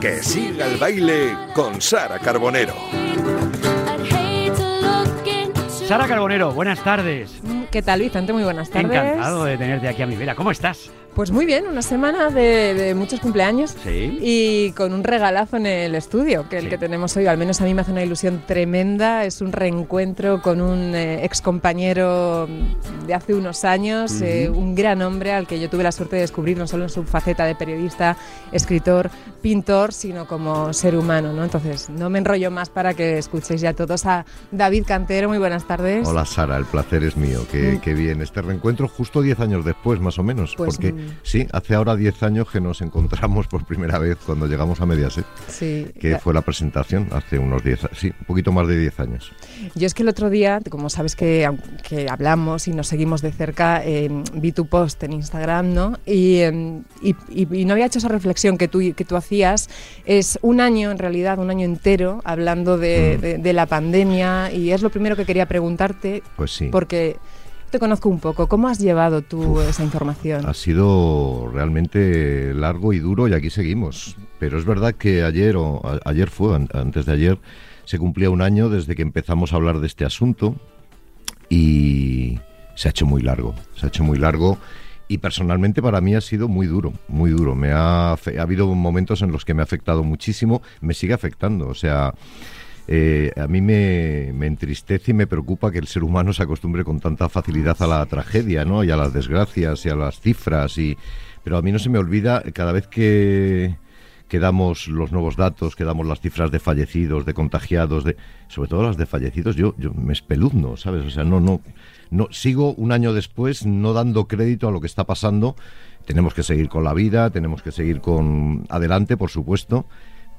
Que siga el baile con Sara Carbonero. Sara Carbonero, buenas tardes. ¿Qué tal, Vicente? Muy buenas tardes. Encantado de tenerte aquí a mi vera. ¿Cómo estás? Pues muy bien, una semana de, muchos cumpleaños Sí. y con un regalazo en el estudio, que el Sí. que tenemos hoy, al menos a mí me hace una ilusión tremenda. Es un reencuentro con un eh, ex compañero de hace unos años, eh, un gran hombre al que yo tuve la suerte de descubrir no solo en su faceta de periodista, escritor, pintor, sino como ser humano. ¿no? Entonces, no me enrollo más para que escuchéis ya todos a David Cantero. Muy buenas tardes. Hola Sara, el placer es mío. Qué, Mm. qué bien este reencuentro justo 10 años después, más o menos. Pues, porque mm. sí, hace ahora 10 años que nos encontramos por primera vez cuando llegamos a Mediaset, Sí. que fue la presentación hace unos 10, a- sí, un poquito más de 10 años. Yo es que el otro día, como sabes que, que hablamos y nos seguimos de cerca, eh, vi tu post en Instagram, ¿no? Y, eh, y- y- y no había hecho esa reflexión que tú, que tú hacías. Es un año, en realidad, un año entero, hablando de, Mm. de- de la pandemia y es lo primero que quería preguntarte, Pues sí. porque te conozco un poco. ¿Cómo has llevado tú Uf, esa información? Ha sido realmente largo y duro y aquí seguimos. Pero es verdad que ayer, o a- ayer fue, an- antes de ayer, se cumplía un año desde que empezamos a hablar de este asunto y se ha hecho muy largo. Se ha hecho muy largo y personalmente para mí ha sido muy duro, muy duro. Me ha, ha habido momentos en los que me ha afectado muchísimo, me sigue afectando. O sea, eh, a mí me, me entristece y me preocupa que el ser humano se acostumbre con tanta facilidad a la tragedia, ¿no? Y a las desgracias y a las cifras. Y, pero a mí no se me olvida cada vez que, que damos los nuevos datos, que damos las cifras de fallecidos, de contagiados, de, sobre todo las de fallecidos, yo, yo me espeluzno, ¿sabes? O sea, no, no, no, sigo un año después no dando crédito a lo que está pasando. Tenemos que seguir con la vida, tenemos que seguir con adelante, por supuesto,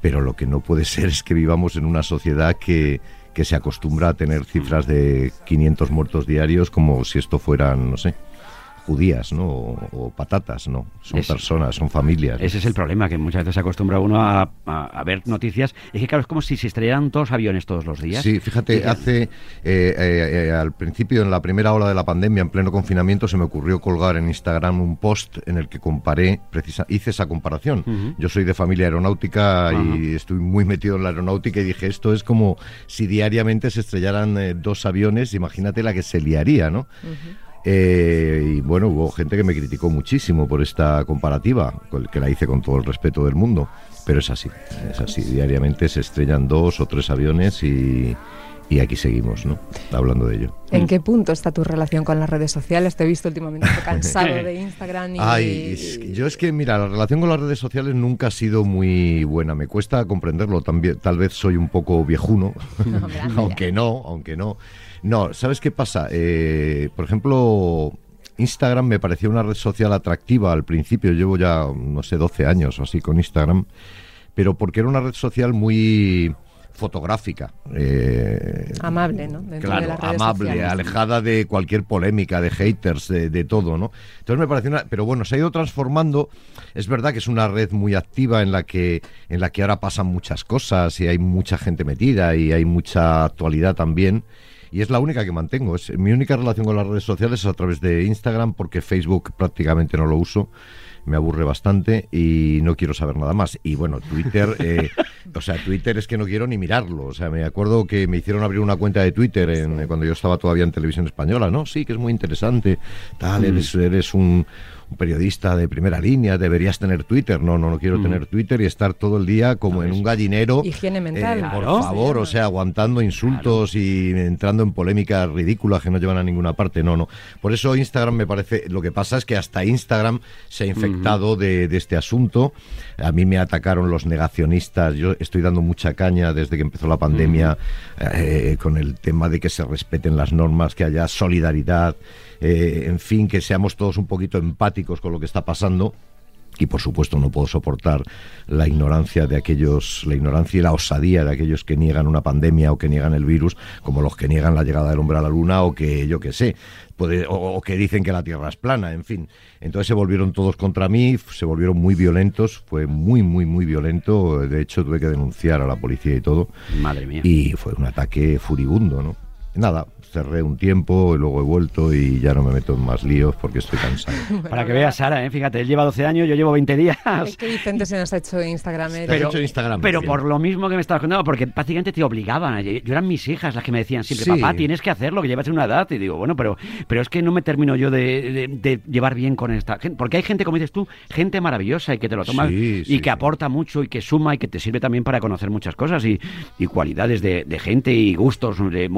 pero lo que no puede ser es que vivamos en una sociedad que, que se acostumbra a tener cifras de 500 muertos diarios como si esto fueran, no sé, judías, ¿no? O, o patatas, ¿no? Son Es- personas, son familias. Ese es el problema, que muchas veces se acostumbra uno a, a- a ver noticias. Es que, claro, es como si se estrellaran todos aviones todos los días. Sí, fíjate, hace eh, eh, eh, al principio, en la primera ola de la pandemia, en pleno confinamiento, se me ocurrió colgar en Instagram un post en el que comparé, precisa, hice esa comparación. Yo soy de familia aeronáutica y estoy muy metido en la aeronáutica y dije, esto es como si diariamente se estrellaran eh, dos aviones, imagínate la que se liaría, ¿no? Eh, y bueno, hubo gente que me criticó muchísimo por esta comparativa, que la hice con todo el respeto del mundo, pero es así, es así, diariamente se estrellan dos o tres aviones y, y aquí seguimos, ¿no? Hablando de ello. ¿En qué punto está tu relación con las redes sociales? Te he visto últimamente cansado de Instagram y... Ay, es que- yo es que, mira, la relación con las redes sociales nunca ha sido muy buena. Me cuesta comprenderlo. También, tal vez soy un poco viejuno, aunque no, aunque no. No, ¿sabes qué pasa? Eh, por ejemplo, Instagram me parecía una red social atractiva al principio. Llevo ya, no sé, 12 años o así con Instagram. Pero porque era una red social muy fotográfica. eh, Amable, ¿no? Dentro de Claro, las redes amable, sociales. alejada de cualquier polémica, de haters, de, de todo, ¿no? Entonces me pareció una... Pero bueno, se ha ido transformando. Es verdad que es una red muy activa en la que, en la que ahora pasan muchas cosas y hay mucha gente metida y hay mucha actualidad también. Y es la única que mantengo. Es, mi única relación con las redes sociales es a través de Instagram porque Facebook prácticamente no lo uso. Me aburre bastante y no quiero saber nada más. Y bueno, Twitter, eh, o sea, Twitter es que no quiero ni mirarlo. O sea, me acuerdo que me hicieron abrir una cuenta de Twitter en- cuando yo estaba todavía en televisión española, ¿no? Sí, que es muy interesante. Tal, eres, eres un, un periodista de primera línea, deberías tener Twitter. No, no, no quiero tener Twitter y estar todo el día como en un gallinero. Higiene mental. Eh, por Claro. favor, o sea, aguantando insultos y entrando en polémicas ridículas que no llevan a ninguna parte. No, no. Por eso Instagram me parece. Lo que pasa es que hasta Instagram se ha infectado de, de este asunto. A mí me atacaron los negacionistas. Yo estoy dando mucha caña desde que empezó la pandemia eh, con el tema de que se respeten las normas, que haya solidaridad, eh, en fin, que seamos todos un poquito empáticos con lo que está pasando. Y por supuesto no puedo soportar la ignorancia de aquellos, la ignorancia y la osadía de aquellos que niegan una pandemia o que niegan el virus, como los que niegan la llegada del hombre a la luna o que yo qué sé, puede, o, o que dicen que la Tierra es plana, en fin. Entonces se volvieron todos contra mí, se volvieron muy violentos, fue muy, muy, muy violento. De hecho tuve que denunciar a la policía y todo. Madre mía. Y fue un ataque furibundo, ¿no? Nada, cerré un tiempo y luego he vuelto y ya no me meto en más líos porque estoy cansado. Para que veas, Sara, ¿eh? fíjate, él lleva 12 años, yo llevo 20 días. Es que Vicente se nos ha hecho Instagram. ¿eh? Pero, hecho Instagram, pero por lo mismo que me estabas contando, porque prácticamente te obligaban. Yo, yo eran mis hijas las que me decían siempre, Sí. papá, tienes que hacerlo, que llevas una edad. Y digo, bueno, pero, pero es que no me termino yo de, de- de llevar bien con esta gente. Porque hay gente, como dices tú, gente maravillosa y que te lo tomas Sí, y sí. que aporta mucho y que suma y que te sirve también para conocer muchas cosas y, y cualidades de, de gente y gustos de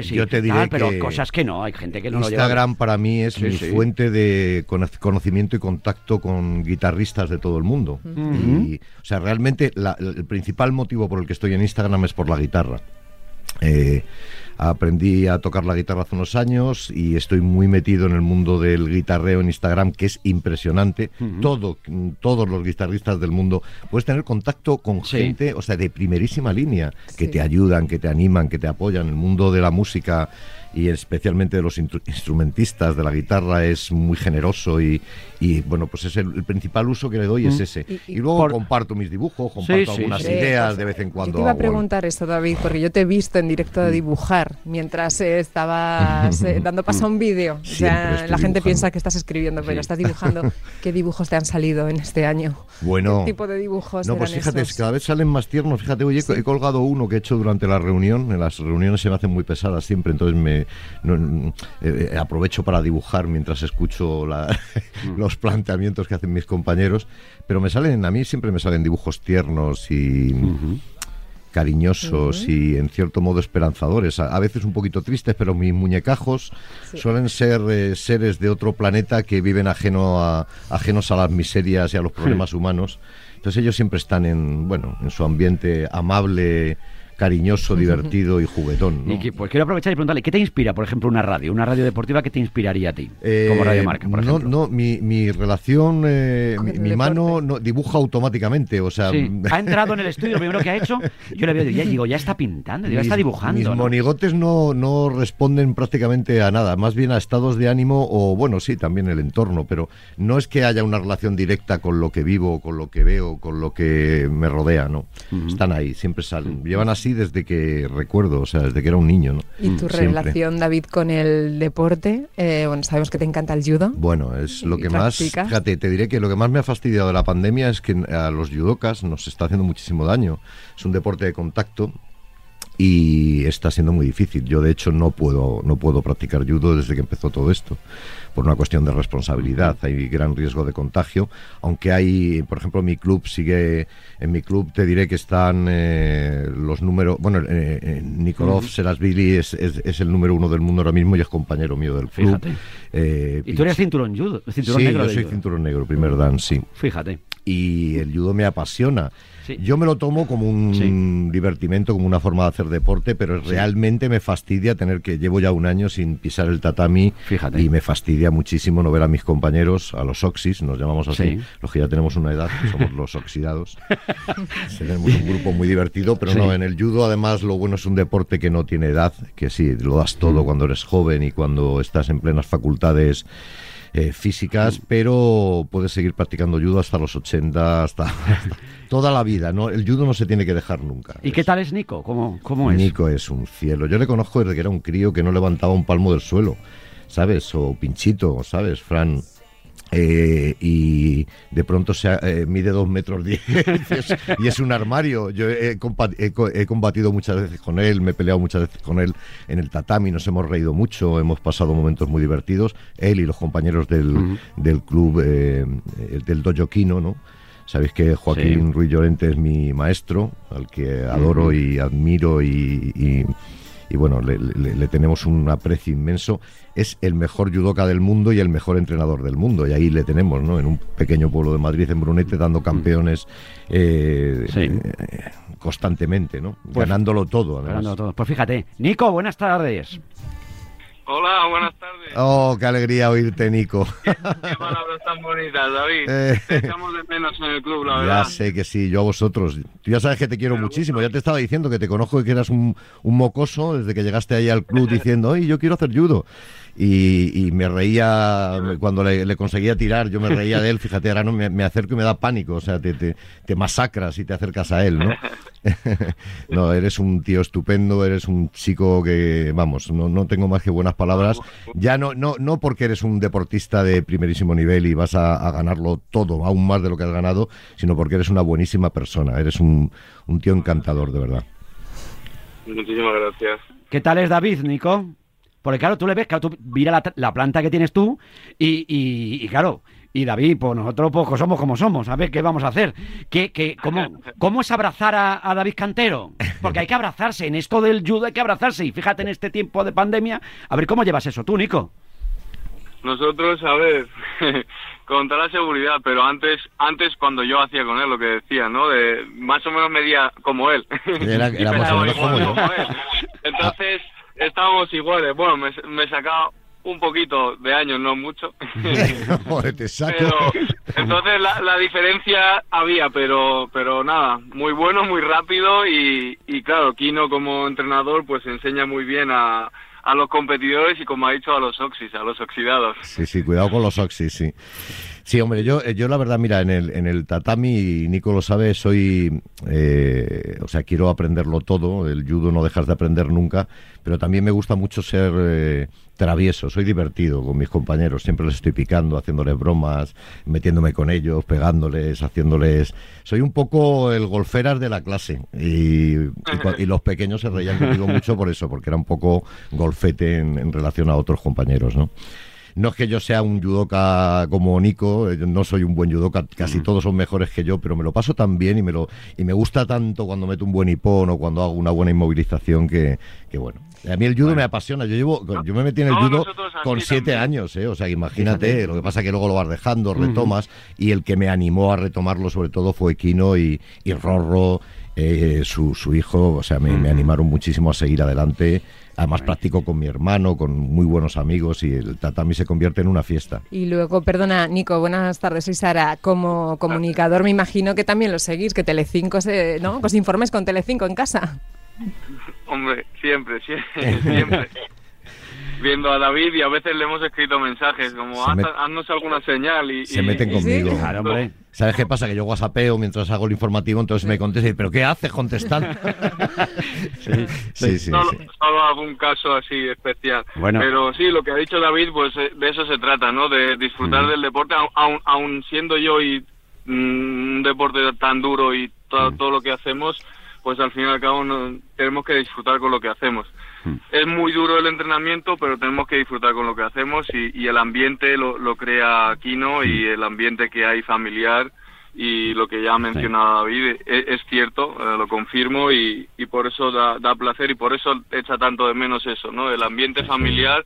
y Yo te diré tal, pero que cosas que no, hay gente que no lo lleva. Instagram para mí es Sí, mi sí. fuente de cono- conocimiento y contacto con guitarristas de todo el mundo. Y, o sea, realmente la- el principal motivo por el que estoy en Instagram es por la guitarra. Eh, aprendí a tocar la guitarra hace unos años y estoy muy metido en el mundo del guitarreo en Instagram, que es impresionante. Todo, todos los guitarristas del mundo puedes tener contacto con Sí. gente, o sea, de primerísima línea, que Sí. te ayudan, que te animan, que te apoyan. El mundo de la música y especialmente de los instrumentistas de la guitarra es muy generoso y, y, bueno, pues es el, el principal uso que le doy es ese. Y- y- Y, luego Por- comparto mis dibujos, comparto sí, algunas sí. ideas de vez en cuando. Yo te iba a preguntar eso, David, porque yo te he visto en directo de dibujar mientras eh, estabas eh, dando paso a un vídeo. O sea, la gente piensa que estás escribiendo, pero Sí. estás dibujando. ¿Qué dibujos te han salido en este año? Bueno, ¿Qué tipo de dibujos No, pues fíjate, esos? cada vez salen más tiernos. Fíjate, Sí. he colgado uno que he hecho durante la reunión. En las reuniones se me hacen muy pesadas siempre, entonces me no, mm, eh, eh, aprovecho para dibujar mientras escucho la- los planteamientos que hacen mis compañeros. Pero me salen, a mí siempre me salen dibujos tiernos y cariñosos y en cierto modo esperanzadores. A, a veces un poquito tristes, pero mis muñecajos Sí. suelen ser eh, seres de otro planeta que viven ajeno a, ajenos a las miserias y a los problemas humanos. Entonces ellos siempre están en, bueno, en su ambiente amable, cariñoso, divertido y juguetón. ¿no? Y que, pues quiero aprovechar y preguntarle, ¿qué te inspira, por ejemplo, una radio? Una radio deportiva, ¿qué te inspiraría a ti? Eh, como Radio Marca, por no, ejemplo. no, mi, mi relación, eh, mi, mano no, dibuja automáticamente, o sea, Sí, ha entrado en el estudio, lo primero que ha hecho, yo le veo y ya digo, ya está pintando, ya está dibujando. Mis ¿no? monigotes no, no responden prácticamente a nada, más bien a estados de ánimo o, bueno, sí, también el entorno, pero no es que haya una relación directa con lo que vivo, con lo que veo, con lo que me rodea, ¿no? Están ahí, siempre salen. Llevan así desde que recuerdo, o sea, desde que era un niño, ¿no? ¿Y tu Siempre. relación, David, con el deporte? Eh, bueno, sabemos que te encanta el judo. Bueno, es lo ¿Y que más, practicas? fíjate, te diré que lo que más me ha fastidiado de la pandemia es que a los judokas nos está haciendo muchísimo daño. Es un deporte de contacto y está siendo muy difícil. Yo de hecho no puedo no puedo practicar judo desde que empezó todo esto por una cuestión de responsabilidad. Hay gran riesgo de contagio, aunque hay, por ejemplo, mi club sigue en mi club te diré que están eh, los números, bueno, eh, eh, Nikolov Serasvili es, es, es el número uno del mundo ahora mismo y es compañero mío del club. Fíjate. Eh, Y tú eres cinturón judo, cinturón sí, negro yo de soy judo. cinturón negro, primer dan, sí. Fíjate. Y el judo me apasiona. Sí. Yo me lo tomo como un Sí. divertimento, como una forma de hacer deporte, pero realmente me fastidia tener que llevo ya un año sin pisar el tatami Fíjate. y me fastidia muchísimo no ver a mis compañeros, a los oxis, nos llamamos así, Sí. los que ya tenemos una edad, que somos los oxidados. Tenemos un grupo muy divertido, pero no, en el judo además lo bueno es un deporte que no tiene edad, que sí, lo das Mm. todo cuando eres joven y cuando estás en plenas facultades eh, Mm. físicas, pero puedes seguir practicando judo hasta los 80, hasta, toda la vida, ¿no? El judo no se tiene que dejar nunca. ¿Y qué tal es Nico? ¿Cómo, cómo es? Nico es un cielo. Yo le conozco desde que era un crío que no levantaba un palmo del suelo, ¿sabes? O Pinchito, ¿sabes? Fran. Eh, y de pronto se ha- eh, mide dos metros diez y es un armario. Yo he, combatido muchas veces con él, me he peleado muchas veces con él en el tatami, nos hemos reído mucho, hemos pasado momentos muy divertidos, él y los compañeros del, del club, eh, eh, del Dojo Kino, ¿no? Sabéis que Joaquín Sí. Ruiz Llorente es mi maestro, al que adoro y admiro y, y- y bueno, le, le- le tenemos un aprecio inmenso. Es el mejor judoka del mundo y el mejor entrenador del mundo. Y ahí le tenemos, ¿no? En un pequeño pueblo de Madrid, en Brunete, dando campeones eh, Sí. eh, constantemente, ¿no? Pues- Ganándolo todo, además. Ganando todo. Pues fíjate. Nico, buenas tardes. Hola, buenas tardes. Oh, qué alegría oírte, Nico. Qué palabras tan bonitas, David. Eh. Te echamos de menos en el club, la Ya verdad. sé que sí, yo a vosotros. Tú ya sabes que te quiero muchísimo. Ya te estaba diciendo que te conozco y que eras un, un mocoso desde que llegaste ahí al club diciendo, oye, yo quiero hacer judo. Y, y me reía cuando le, le conseguía tirar, yo me reía de él, fíjate, ahora no me, me acerco y me da pánico, o sea, te, te, te masacras y te acercas a él, ¿no? no, eres un tío estupendo, eres un chico que, vamos, no, no tengo más que buenas palabras. Ya no, no, no porque eres un deportista de primerísimo nivel y vas a, a ganarlo todo, aún más de lo que has ganado, sino porque eres una buenísima persona, eres un, un tío encantador, de verdad. Muchísimas gracias. ¿Qué tal es David, Nico? Porque claro, tú le ves, claro, tú mira la, la planta que tienes tú y, y- y, claro, y David, pues nosotros pues somos como somos, a ver qué vamos a hacer. ¿Qué, qué, cómo, ¿Cómo es abrazar a, a David Cantero? Porque hay que abrazarse, en esto del judo hay que abrazarse y fíjate en este tiempo de pandemia, a ver cómo llevas eso tú, Nico. Nosotros, a ver, con toda la seguridad, pero antes, antes cuando yo hacía con él lo que decía, ¿no? De más o menos medía como él. Era- Y era más o menos como yo. él. Entonces, estábamos iguales. Bueno, me, me sacaba un poquito de años, no mucho. Joder, te saco. Pero, entonces la, la diferencia había, pero pero nada, muy bueno, muy rápido y, y claro, Kino como entrenador pues enseña muy bien a, a los competidores y como ha dicho a los oxis, a los oxidados. Sí, sí, cuidado con los oxis, sí. Sí, hombre, yo, eh, yo la verdad, mira, en el, en el tatami, Nico lo sabe, soy, eh, o sea, quiero aprenderlo todo, el judo no dejas de aprender nunca, pero también me gusta mucho ser eh, travieso, soy divertido con mis compañeros, siempre les estoy picando, haciéndoles bromas, metiéndome con ellos, pegándoles, haciéndoles... Soy un poco el golferas de la clase y, los pequeños se reían conmigo mucho por eso, porque era un poco golfete en relación a otros compañeros, ¿no? No es que yo sea un judoka como Nico, eh, no soy un buen judoka, casi todos son mejores que yo, pero me lo paso tan bien y me lo y me gusta tanto cuando meto un buen hipón o cuando hago una buena inmovilización que, que bueno. A mí el judo me apasiona. Yo llevo, yo me metí en el judo con siete también. años, ¿eh? O sea, imagínate, lo que pasa que luego lo vas dejando, retomas, y el que me animó a retomarlo sobre todo fue Kino y, y Rorro, eh, su, su hijo, o sea, me, me animaron muchísimo a seguir adelante. Además practico con mi hermano, con muy buenos amigos y el tatami se convierte en una fiesta. Y luego, perdona, Nico, buenas tardes, soy Sara. Como comunicador me imagino que también lo seguís, que Telecinco, se, ¿no? Os informes con Telecinco en casa. Hombre, siempre, siempre, siempre. Viendo a David y a veces le hemos escrito mensajes como Se "Haz- met- haznos alguna señal y, Se y- meten conmigo. Claro, hombre. ¿Sabes qué pasa? Que yo whatsappeo mientras hago el informativo, entonces me contesta y ¿pero qué haces contestando? sí, sí, solo, sí. solo algún caso así especial. Bueno. Pero sí, lo que ha dicho David, pues eh, de eso se trata, ¿no? De disfrutar del deporte, aun, aun, aun siendo yo y mm, un deporte tan duro y todo, todo lo que hacemos, pues al fin y al cabo no- tenemos que disfrutar con lo que hacemos. Es muy duro el entrenamiento, pero tenemos que disfrutar con lo que hacemos y, y el ambiente lo, lo crea Kino y el ambiente que hay familiar y lo que ya ha mencionado David es, es cierto, eh, lo confirmo y, y por eso da, da placer y por eso echa tanto de menos eso, ¿no? El ambiente familiar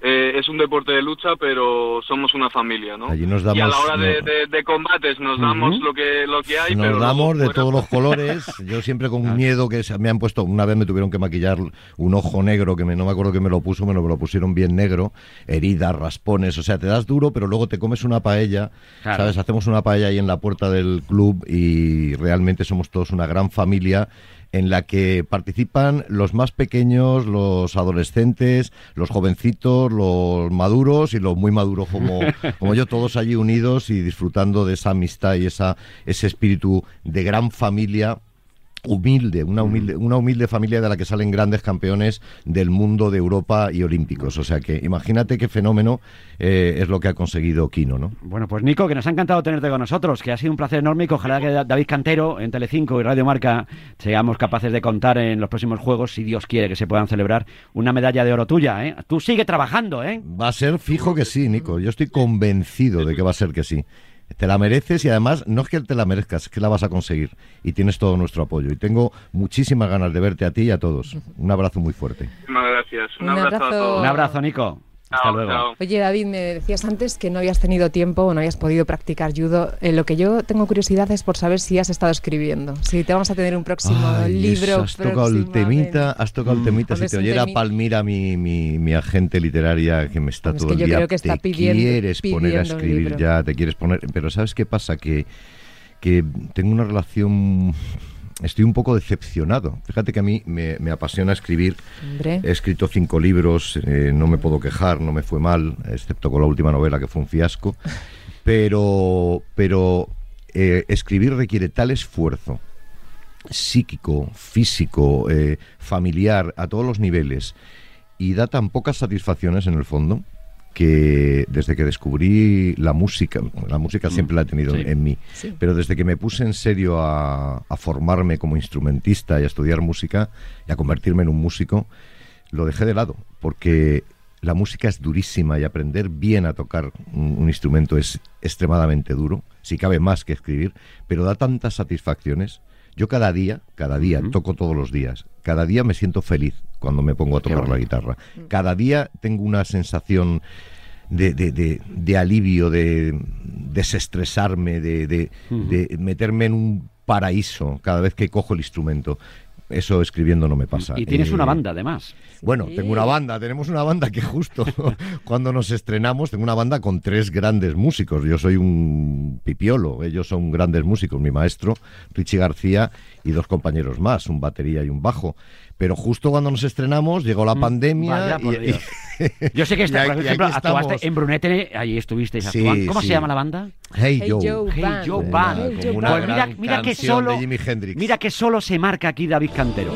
eh, es un deporte de lucha, pero somos una familia, ¿no? Allí nos y a la damos- hora de, no. de- de combates nos damos lo que lo que hay, Nos damos de fuera- todos los colores. Yo siempre con miedo que se- me han puesto, una vez me tuvieron que maquillar un ojo negro, que me, no me acuerdo que me lo puso, me lo, me lo pusieron bien negro, heridas, raspones, o sea, te das duro, pero luego te comes una paella, Claro. ¿sabes? Hacemos una paella ahí en la puerta del club y realmente somos todos una gran familia en la que participan los más pequeños, los adolescentes, los jovencitos, los maduros y los muy maduros como, como yo, todos allí unidos y disfrutando de esa amistad y esa, ese espíritu de gran familia humilde, una humilde, una humilde familia de la que salen grandes campeones del mundo, de Europa y olímpicos. O sea que imagínate qué fenómeno eh, es lo que ha conseguido Kino, ¿no? Bueno, pues Nico, que nos ha encantado tenerte con nosotros, que ha sido un placer enorme y que ojalá que David Cantero en Telecinco y Radio Marca seamos capaces de contar en los próximos Juegos, si Dios quiere que se puedan celebrar, una medalla de oro tuya, ¿eh? Tú sigue trabajando, ¿eh? Va a ser fijo que sí, Nico. Yo estoy convencido de que va a ser que sí. Te la mereces y además no es que te la merezcas, es que la vas a conseguir y tienes todo nuestro apoyo. Y tengo muchísimas ganas de verte a ti y a todos. Un abrazo muy fuerte. Muchísimas gracias. Un, Un abrazo, a abrazo. todos. Un abrazo, Nico. Hasta luego. chao. Oye, David, me decías antes que no habías tenido tiempo o no habías podido practicar judo. Eh, lo que yo tengo curiosidad es por saber si has estado escribiendo. Si te vamos a tener un próximo Ay, libro. has tocado el temita, has tocado el temita. Hombre, Si te oyera temi- Palmira, mi, mi, mi agente literaria, que me está Es todo que el yo día, creo que está te pidiendo- quieres poner a pidiendo escribir ya, te quieres poner... Pero ¿sabes qué pasa? Que, que tengo una relación estoy un poco decepcionado. Fíjate que a mí me, me apasiona escribir. Hombre. He escrito cinco libros, eh, no me puedo quejar, no me fue mal, excepto con la última novela que fue un fiasco. Pero, pero eh, escribir requiere tal esfuerzo psíquico, físico, eh, familiar, a todos los niveles, y da tan pocas satisfacciones en el fondo que desde que descubrí la música, la música siempre la he tenido sí. en mí, Sí. pero desde que me puse en serio a, a formarme como instrumentista y a estudiar música y a convertirme en un músico, lo dejé de lado, porque la música es durísima y aprender bien a tocar un, un instrumento es extremadamente duro, si cabe más que escribir, pero da tantas satisfacciones. Yo cada día, cada día, toco todos los días. Cada día me siento feliz cuando me pongo a tocar la guitarra. Cada día tengo una sensación de, de- de- de alivio, de desestresarme, de, de meterme en un paraíso cada vez que cojo el instrumento. Eso escribiendo no me pasa. Y tienes Eh, una banda, además. bueno, Sí. tengo una banda, tenemos una banda que justo cuando nos estrenamos, tengo una banda con tres grandes músicos. Yo soy un pipiolo, ellos son grandes músicos, mi maestro, Richie García, y dos compañeros más, un batería y un bajo. Pero justo cuando nos estrenamos llegó la Mm, pandemia vaya, por y- Dios. Yo sé que Y está, por ejemplo, actuaste estamos. en Brunete, allí estuvisteis Sí, actuando. ¿Cómo sí. se llama la banda? Hey, Hey Joe. Joe. Hey Band. Joe Band. Hey, Joe una Band. Pues que solo, mira que solo se marca aquí David Cantero.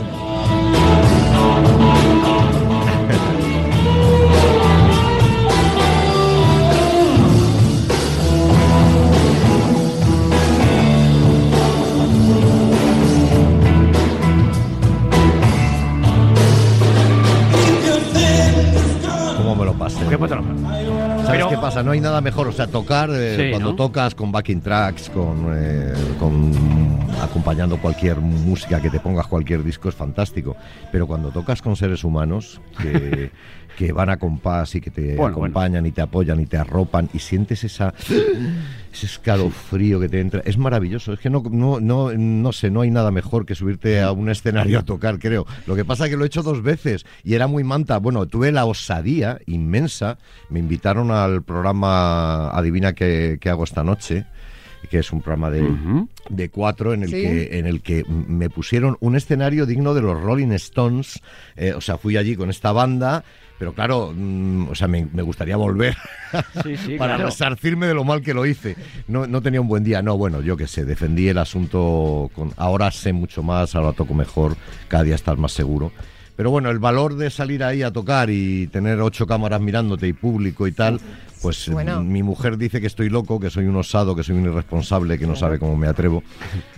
Bueno. ¿Sabes Pero- qué pasa? No hay nada mejor. O sea, tocar eh, Sí, cuando ¿no? tocas con backing tracks, con, eh, con acompañando cualquier música que te pongas cualquier disco es fantástico. Pero cuando tocas con seres humanos que, que van a compás y que te Bueno, acompañan y te apoyan y te arropan y sientes esa ese escalofrío que te entra, es maravilloso. Es que no, no, no, no sé, no hay nada mejor que subirte a un escenario a tocar, creo. Lo que pasa es que lo he hecho dos veces y era muy manta. Bueno, tuve la osadía inmensa. Me invitaron al programa Adivina qué, qué hago esta noche que es un programa de, de cuatro en el, Sí. que, en el que me pusieron un escenario digno de los Rolling Stones. Eh, o sea, fui allí con esta banda, pero claro, mm, o sea, me, me gustaría volver Sí, sí, para claro. resarcirme de lo mal que lo hice. No, no tenía un buen día. No, bueno, yo qué sé, defendí el asunto. Con, ahora sé mucho más, ahora toco mejor, cada día estás más seguro. Pero bueno, el valor de salir ahí a tocar y tener ocho cámaras mirándote y público y tal, pues Bueno. mm, mi mujer dice que estoy loco, que soy un osado, que soy un irresponsable, que no sabe cómo me atrevo.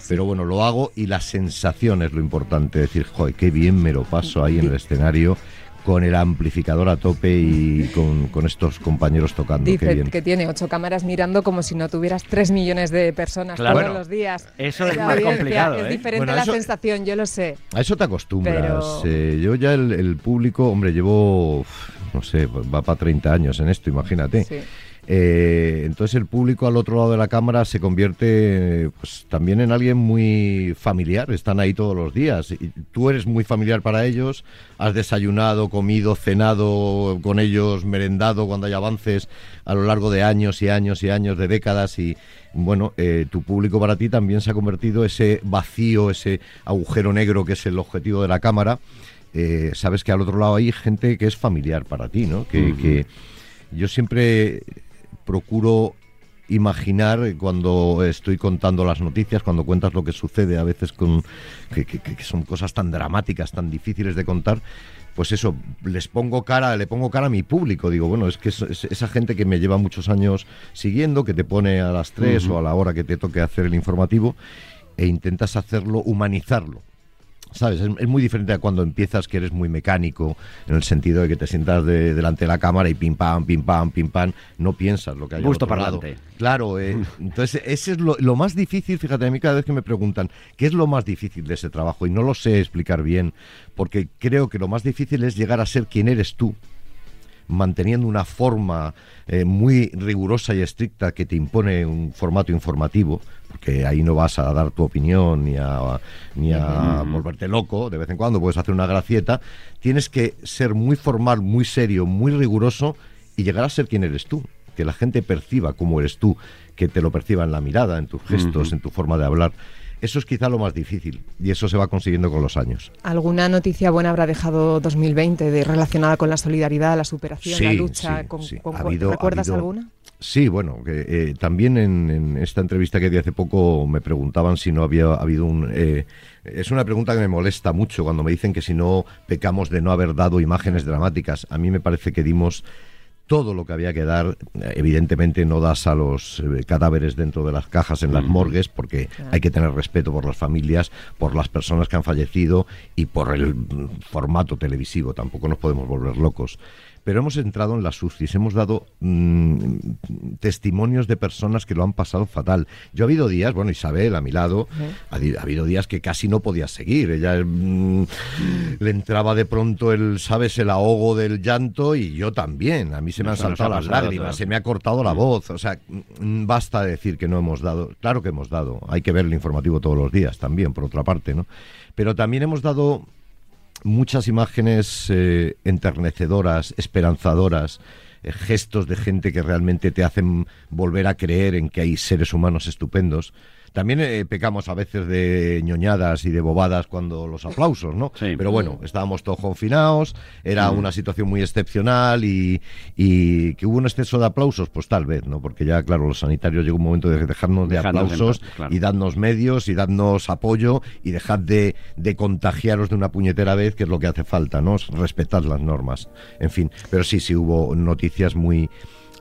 Pero bueno, lo hago y la sensación es lo importante. Decir, joder, qué bien me lo paso ahí en el escenario con el amplificador a tope y con, con estos compañeros tocando. qué Dice bien. que tiene ocho cámaras mirando como si no tuvieras tres millones de personas Claro. todos Bueno, los días. eso es La más audiencia complicado, Es ¿eh? diferente Bueno, la eso- sensación, yo lo sé. A eso te acostumbras. Pero- Eh, yo ya el, el público, hombre, llevo, no sé, va para 30 años en esto, imagínate. Sí. Eh, entonces el público al otro lado de la cámara se convierte pues, también en alguien muy familiar, están ahí todos los días. Y tú eres muy familiar para ellos, has desayunado, comido, cenado con ellos, merendado cuando hay avances a lo largo de años y años y años, de décadas y bueno, eh, tu público para ti también se ha convertido ese vacío, ese agujero negro que es el objetivo de la cámara. Eh, sabes que al otro lado hay gente que es familiar para ti, ¿no? Que, Ujú. que yo siempre procuro imaginar cuando estoy contando las noticias, cuando cuentas lo que sucede, a veces con que, que- que son cosas tan dramáticas, tan difíciles de contar, pues eso, les pongo cara, le pongo cara a mi público. Digo, bueno, es que es, es esa gente que me lleva muchos años siguiendo, que te pone a las 3 Ujú. o a la hora que te toque hacer el informativo, e intentas hacerlo, humanizarlo. ¿Sabes? Es, es muy diferente a cuando empiezas que eres muy mecánico, en el sentido de que te sientas de- delante de la cámara y pim pam, pim pam, pim pam, no piensas lo que hay Gusto otro lado. parlante. Claro, eh, entonces ese es lo, lo más difícil, fíjate, a mí cada vez que me preguntan qué es lo más difícil de ese trabajo, y no lo sé explicar bien, porque creo que lo más difícil es llegar a ser quien eres tú, manteniendo una forma eh, muy rigurosa y estricta que te impone un formato informativo, porque ahí no vas a dar tu opinión ni a, ni a volverte loco, de vez en cuando puedes hacer una gracieta, tienes que ser muy formal, muy serio, muy riguroso y llegar a ser quien eres tú, que la gente perciba cómo eres tú, que te lo perciba en la mirada, en tus gestos, en tu forma de hablar. Eso es quizá lo más difícil y eso se va consiguiendo con los años. ¿Alguna noticia buena habrá dejado 2020 de, relacionada con la solidaridad, la superación, la lucha? con, ¿Recuerdas alguna? Sí, bueno, que, eh, también en, esta entrevista que di hace poco me preguntaban si no había habido un... Eh, es una pregunta que me molesta mucho cuando me dicen que si no pecamos de no haber dado imágenes dramáticas. A mí me parece que dimos todo lo que había que dar. Evidentemente no das a los eh, cadáveres dentro de las cajas en las morgues porque hay que tener respeto por las familias, por las personas que han fallecido y por el formato televisivo. Tampoco nos podemos volver locos pero hemos entrado en las UCIs, hemos dado mm, testimonios de personas que lo han pasado fatal. Yo ha habido días, bueno, Isabel a mi lado, ha, habido días que casi no podía seguir. Ella mm, le entraba de pronto el, ¿sabes?, el ahogo del llanto y yo también. A mí se me han saltado las lágrimas, se me ha cortado la mm. voz. O sea, basta decir que no hemos dado. Claro que hemos dado. Hay que ver el informativo todos los días también, por otra parte, ¿no? Pero también hemos dado muchas imágenes eh, enternecedoras, esperanzadoras, eh, gestos de gente que realmente te hacen volver a creer en que hay seres humanos estupendos también eh, pecamos a veces de ñoñadas y de bobadas cuando los aplausos, ¿no? Pero bueno, estábamos todos confinados, era una situación muy excepcional y, que hubo un exceso de aplausos, pues tal vez, ¿no? Porque ya, claro, los sanitarios llegó un momento de dejarnos de aplausos y darnos medios y darnos apoyo y dejar de, de contagiaros de una puñetera vez, que es lo que hace falta, ¿no? Respetar las normas. En fin, pero sí, sí hubo noticias muy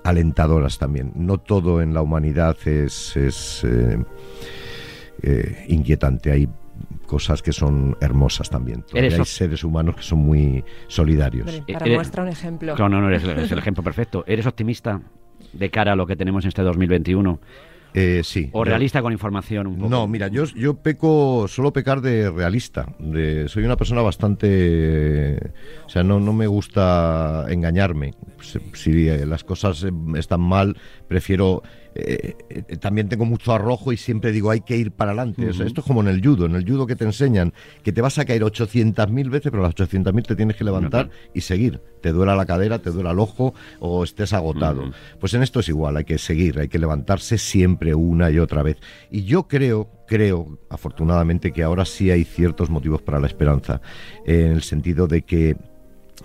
alentadoras también. No todo en la humanidad es, es eh, eh, inquietante. Hay cosas que son hermosas también. hay seres humanos que son muy solidarios. para muestra un ejemplo. No, no, no, eres, el ejemplo perfecto. ¿Eres optimista de cara a lo que tenemos en este 2021? Eh, sí. ¿O realista con información un poco? No, mira, yo, yo peco, suelo pecar de realista. De, soy una persona bastante... O sea, no, no me gusta engañarme. si eh, las cosas están mal, prefiero eh, eh, también tengo mucho arrojo y siempre digo hay que ir para adelante. esto es como en el judo, en el judo que te enseñan que te vas a caer 800.000 veces, pero las 800.000 te tienes que levantar y seguir. Te duela la cadera, te duela el ojo o estés agotado. Pues en esto es igual, hay que seguir, hay que levantarse siempre una y otra vez. Y yo creo, creo, afortunadamente, que ahora sí hay ciertos motivos para la esperanza, en el sentido de que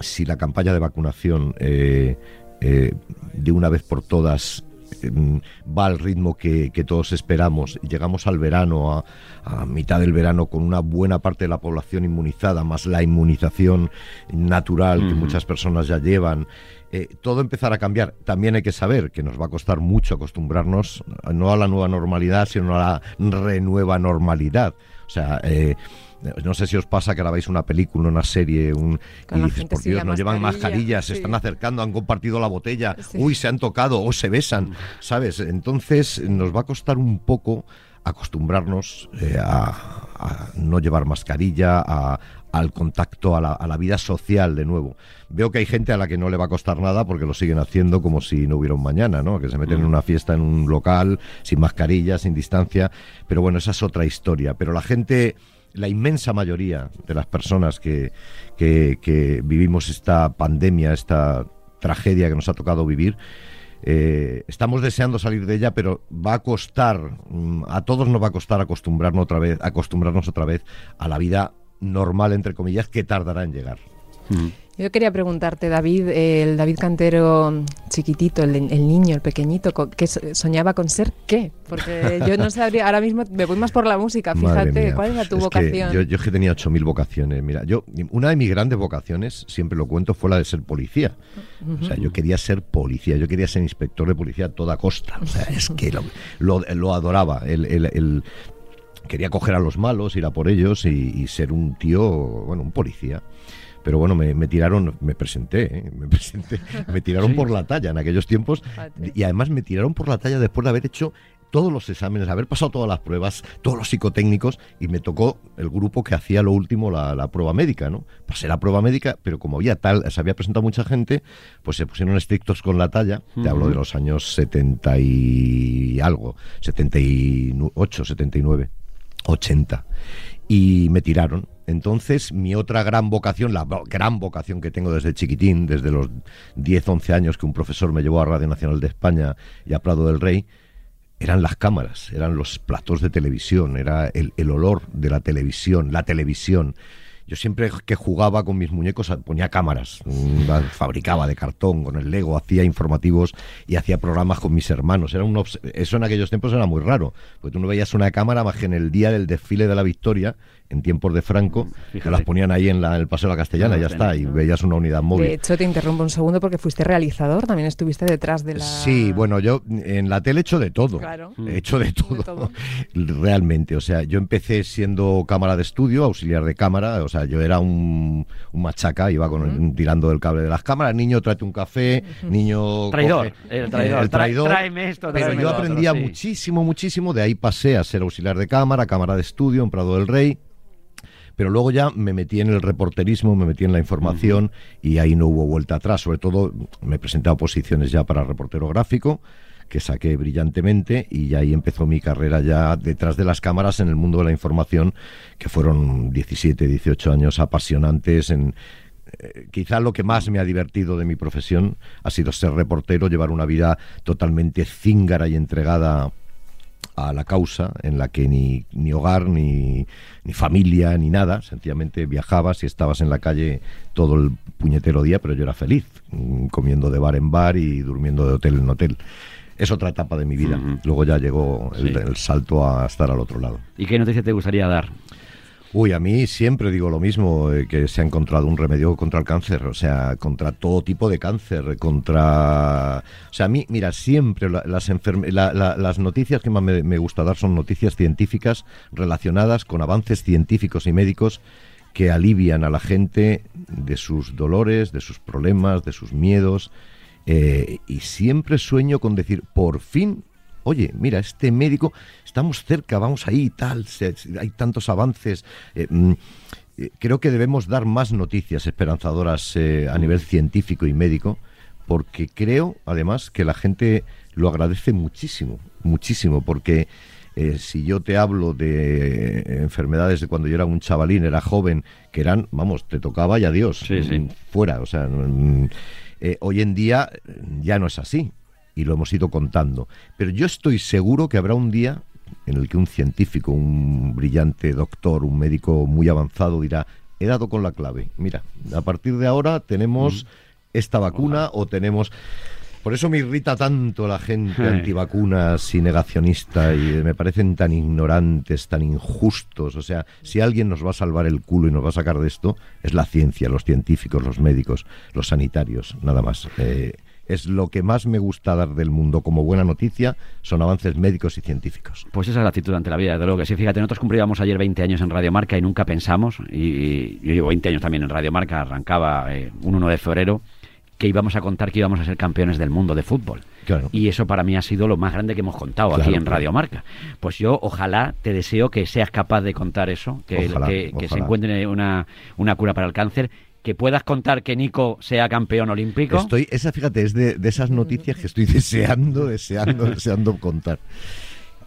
si la campaña de vacunación eh, de una vez por todas Em, va al ritmo que, todos esperamos llegamos al verano, a, mitad del verano, con una buena parte de la población inmunizada, más la inmunización natural que muchas personas ya llevan, eh, todo empezará a cambiar. También hay que saber que nos va a costar mucho acostumbrarnos no a la nueva normalidad, sino a la renueva normalidad. O sea, eh, no sé si os pasa que ahora veis una película, una serie, un, y dices, por Dios, no llevan mascarillas, se están acercando, han compartido la botella, uy, se han tocado o se besan, ¿sabes? Entonces nos va a costar un poco acostumbrarnos eh, a, no llevar mascarilla, al contacto, a la, vida social de nuevo. Veo que hay gente a la que no le va a costar nada porque lo siguen haciendo como si no hubiera un mañana, ¿no? Que se meten en mm. una fiesta en un local, sin mascarilla, sin distancia. Pero bueno, esa es otra historia. Pero la gente la inmensa mayoría de las personas que, que, vivimos esta pandemia, esta tragedia que nos ha tocado vivir, eh, estamos deseando salir de ella, pero va a costar, mm, a todos nos va a costar acostumbrarnos otra vez, acostumbrarnos otra vez a la vida normal, entre comillas, que tardará en llegar. Mm. Yo quería preguntarte, David, el David Cantero chiquitito, el, niño, el pequeñito, que soñaba con ser qué? Porque yo no sabría, ahora mismo me voy más por la música, fíjate, ¿cuál es tu vocación? yo, yo que tenía 8.000 vocaciones, mira, yo, una de mis grandes vocaciones, siempre lo cuento, fue la de ser policía. O sea, yo quería ser policía, yo quería ser inspector de policía a toda costa. O sea, es que lo, lo, adoraba. El, el, quería coger a los malos, ir a por ellos y ser un tío, bueno, un policía. Pero bueno, me, tiraron, me presenté, ¿eh? me presenté, me tiraron por la talla en aquellos tiempos. Y además me tiraron por la talla después de haber hecho todos los exámenes, haber pasado todas las pruebas, todos los psicotécnicos y me tocó el grupo que hacía lo último, la, prueba médica, ¿no? Pasé la prueba médica, pero como había tal, se había presentado mucha gente, pues se pusieron estrictos con la talla, te hablo de los años 70 y algo, 78, 79, 80 y me tiraron. Entonces, mi otra gran vocación, la gran vocación que tengo desde chiquitín, desde los 10, 11 años que un profesor me llevó a Radio Nacional de España y a Prado del Rey, eran las cámaras, eran los platos de televisión, era el, el olor de la televisión, la televisión. Yo siempre que jugaba con mis muñecos ponía cámaras, mm, las fabricaba de cartón con el Lego, hacía informativos y hacía programas con mis hermanos. Era un eso en aquellos tiempos era muy raro, porque tú no veías una cámara más que en el día del desfile de la Victoria, en tiempos de Franco, que Fíjate. las ponían ahí en, la- en el Paseo de la Castellana, ya está, y ¿no? veías una unidad móvil. De hecho, te interrumpo un segundo porque fuiste realizador, también estuviste detrás de la... Sí, bueno, yo en la tele he hecho de todo. Claro. He hecho de todo, todo. Realmente, o sea, yo empecé siendo cámara de estudio, auxiliar de cámara, o sea, yo era un, un machaca, iba con, tirando del cable de las cámaras, niño, tráete un café, niño... Traidor, coge- el traidor, el traidor. Tra- tráeme esto, Pero yo otro, aprendía sí. muchísimo, muchísimo, de ahí pasé a ser auxiliar de cámara, cámara de estudio en Prado del Rey, pero luego ya me metí en el reporterismo, me metí en la información y ahí no hubo vuelta atrás. Sobre todo me presenté a oposiciones ya para reportero gráfico, que saqué brillantemente y ahí empezó mi carrera ya detrás de las cámaras en el mundo de la información, que fueron 17, 18 años apasionantes en... eh, Quizá lo que más me ha divertido de mi profesión ha sido ser reportero, llevar una vida totalmente cíngara y entregada a la causa en la que ni, ni hogar, ni, ni familia, ni nada, sencillamente viajabas y estabas en la calle todo el puñetero día, pero yo era feliz, mm, comiendo de bar en bar y durmiendo de hotel en hotel. Es otra etapa de mi vida. Luego ya llegó el, Sí. el salto a estar al otro lado. ¿Y qué noticia te gustaría dar? Uy, a mí siempre digo lo mismo, eh, que se ha encontrado un remedio contra el cáncer, o sea, contra todo tipo de cáncer, contra... O sea, a mí, mira, siempre la- las, enferme- la- la- las noticias que más me, me gusta dar son noticias científicas relacionadas con avances científicos y médicos que alivian a la gente de sus dolores, de sus problemas, de sus miedos. Eh, y siempre sueño con decir, por fin oye, mira, este médico, estamos cerca, vamos ahí y tal, se- hay tantos avances. eh, mm, eh, creo que debemos dar más noticias esperanzadoras eh, a nivel científico y médico, porque creo, además, que la gente lo agradece muchísimo, muchísimo, porque eh, si yo te hablo de enfermedades de cuando yo era un chavalín, era joven, que eran, vamos, te tocaba y adiós, Sí, sí. mm, fuera, o sea, mm, eh, hoy en día eh, ya no es así y lo hemos ido contando. Pero yo estoy seguro que habrá un día en el que un científico, un brillante doctor, un médico muy avanzado dirá, he dado con la clave. Mira, a partir de ahora tenemos esta vacuna o tenemos... Por eso me irrita tanto la gente antivacunas y negacionista y me parecen tan ignorantes, tan injustos. O sea, si alguien nos va a salvar el culo y nos va a sacar de esto, es la ciencia, los científicos, los médicos, los sanitarios, nada más. Eh, es lo que más me gusta dar del mundo como buena noticia, son avances médicos y científicos. Pues esa es la actitud ante la vida, desde luego que sí. Fíjate, nosotros cumplíamos ayer 20 años en Radio Marca y nunca pensamos, y, y yo llevo 20 años también en Radio Marca, arrancaba eh, un 1 de febrero, que íbamos a contar que íbamos a ser campeones del mundo de fútbol. Claro. Y eso para mí ha sido lo más grande que hemos contado Claro, aquí en. Radio Marca. Pues yo ojalá te deseo que seas capaz de contar eso, que, Ojalá, que- que se encuentre una, una cura para el cáncer, que puedas contar que Nico sea campeón olímpico. Estoy, esa, fíjate, es de, de esas noticias que estoy deseando, deseando, deseando contar.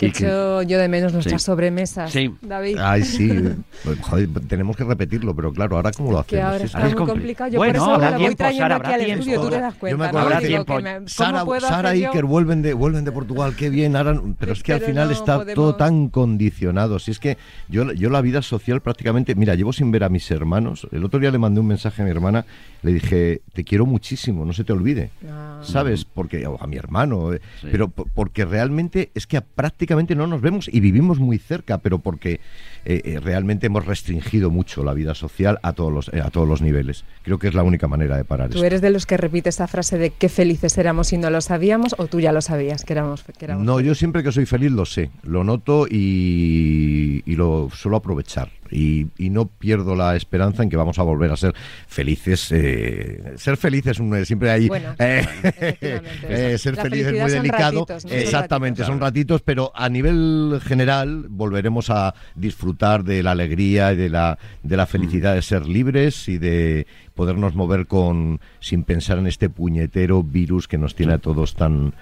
Que Y que- echo yo de menos nuestras Sí. sobremesas, Sí. David. Ay, sí. Joder, tenemos que repetirlo, pero claro, ahora cómo lo hacemos. que ahora Es está Ahora es muy compli- complicado. Yo Bueno, por eso me lo voy trayendo Sara, aquí al tiempo. estudio, tú te das Yo cuenta. me ¿no? acuerdo Habrá que que me- ¿cómo Sara, Sara yo? Iker vuelven de, vuelven de Portugal, qué bien, ahora, pero es que al Pero final no está todo podemos- tan condicionado. Si es que yo, yo la vida social prácticamente, mira, llevo sin ver a mis hermanos. El otro día le mandé un mensaje a mi hermana, le dije, te quiero muchísimo, no se te olvide. Ah. ¿Sabes? Porque o a mi hermano, eh, Sí. pero po- porque realmente es que prácticamente no nos vemos y vivimos muy cerca, pero porque eh, eh, realmente hemos restringido mucho la vida social a todos los eh, a todos los niveles. Creo que es la única manera de parar ¿Tú esto. eres de los que repite esa frase de qué felices éramos y no lo sabíamos o tú ya lo sabías que éramos, que éramos No, yo siempre que soy feliz lo sé, lo noto y, y lo suelo aprovechar. Y, y no pierdo la esperanza en que vamos a volver a ser felices. eh, ser felices un- siempre hay. Bueno, eh, eh, ser La feliz es muy son delicado. ratitos, ¿no? Exactamente, son ratitos, pero a nivel general volveremos a disfrutar de la alegría y de la, de la felicidad de ser libres y de podernos mover con sin pensar en este puñetero virus que nos tiene a todos tan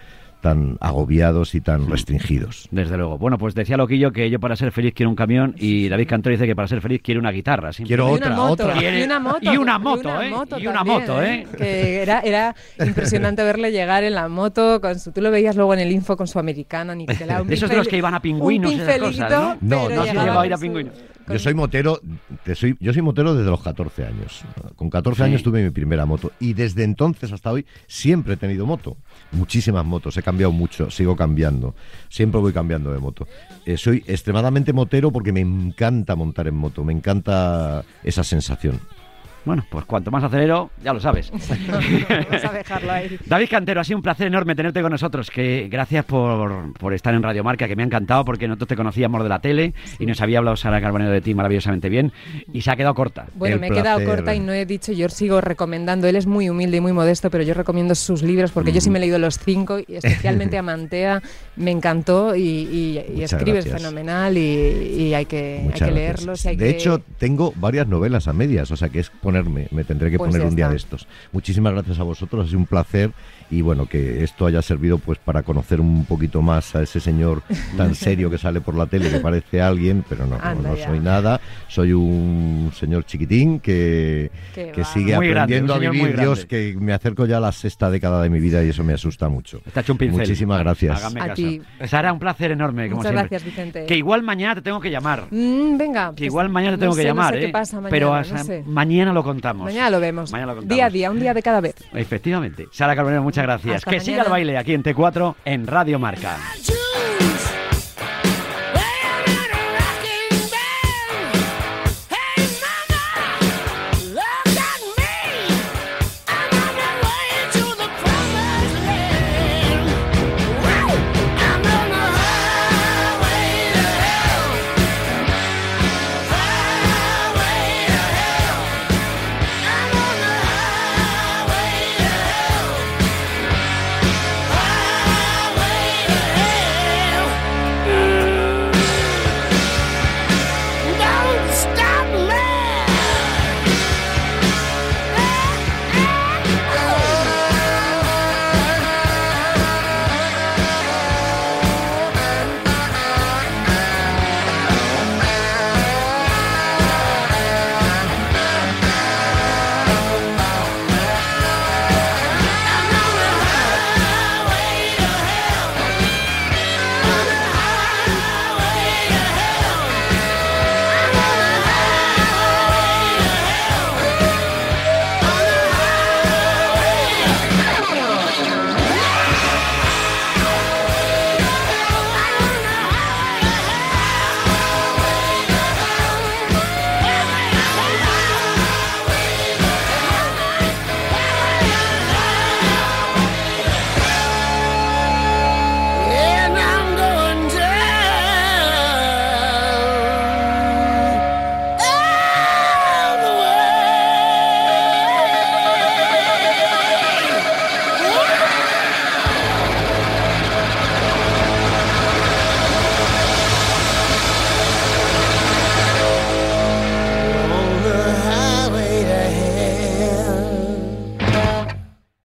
tan agobiados y tan restringidos. Desde luego. Bueno, pues decía Loquillo que yo para ser feliz quiero un camión y David Cantor dice que para ser feliz quiere una guitarra. Quiero Y otra, una moto, otra. Y una moto. y una moto, ¿eh? Y una también, moto, ¿eh? Que era, era impresionante verle llegar en la moto. Con su, tú lo veías luego en el info con su americana. Ni que la- un De esos de los que iban a pingüinos un esas cosas, ¿no? No, se llegaba a ir a con su- pingüino. Con- Yo soy motero, te soy, yo soy motero desde los 14 años. Con 14 Sí. años tuve mi primera moto y desde entonces hasta hoy siempre he tenido moto. Muchísimas motos, he cambiado mucho, sigo cambiando. Siempre voy cambiando de moto. Eh, soy extremadamente motero porque me encanta montar en moto, me encanta esa sensación. Bueno, pues cuanto más acelero, ya lo sabes. Vamos a dejarlo ahí. David Cantero, ha sido un placer enorme tenerte con nosotros. Que gracias por, por estar en Radio Marca, que me ha encantado porque nosotros te conocíamos de la tele y nos había hablado Sara Carbonero de ti maravillosamente bien y se ha quedado corta. Bueno, El me he quedado placer. corta y no he dicho, yo sigo recomendando, él es muy humilde y muy modesto, pero yo recomiendo sus libros porque yo sí me he leído los cinco y especialmente a Mantea me encantó y, y- y gracias. fenomenal y, y hay que, hay que leerlos. y hay de que- hecho, tengo varias novelas a medias, o sea que es ponerme, me tendré que Pues poner un día de estos. Muchísimas gracias a vosotros, ha sido un placer y bueno, que esto haya servido pues para conocer un poquito más a ese señor tan serio que sale por la tele, que parece alguien, pero no, no, Anda no ya. soy nada. Soy un señor chiquitín que, que sigue Muy grande, aprendiendo un a vivir. Dios, grande. que me acerco ya a la sexta década de mi vida y eso me asusta mucho. Está hecho un pincel. Muchísimas gracias. Hágame A caso. ti. Sara, un placer enorme, como Muchas siempre. gracias, Vicente. Que igual mañana te tengo que llamar. Mm, venga. Que pues, igual mañana te no tengo que sé, no llamar, sé ¿eh? qué pasa mañana, Pero no sé. mañana lo contamos. Mañana lo vemos. Mañana lo contamos. día a día, un día de cada vez. Efectivamente. Sara Carbonero, muchas gracias. Hasta que siga el baile aquí en T4 en Radio Marca.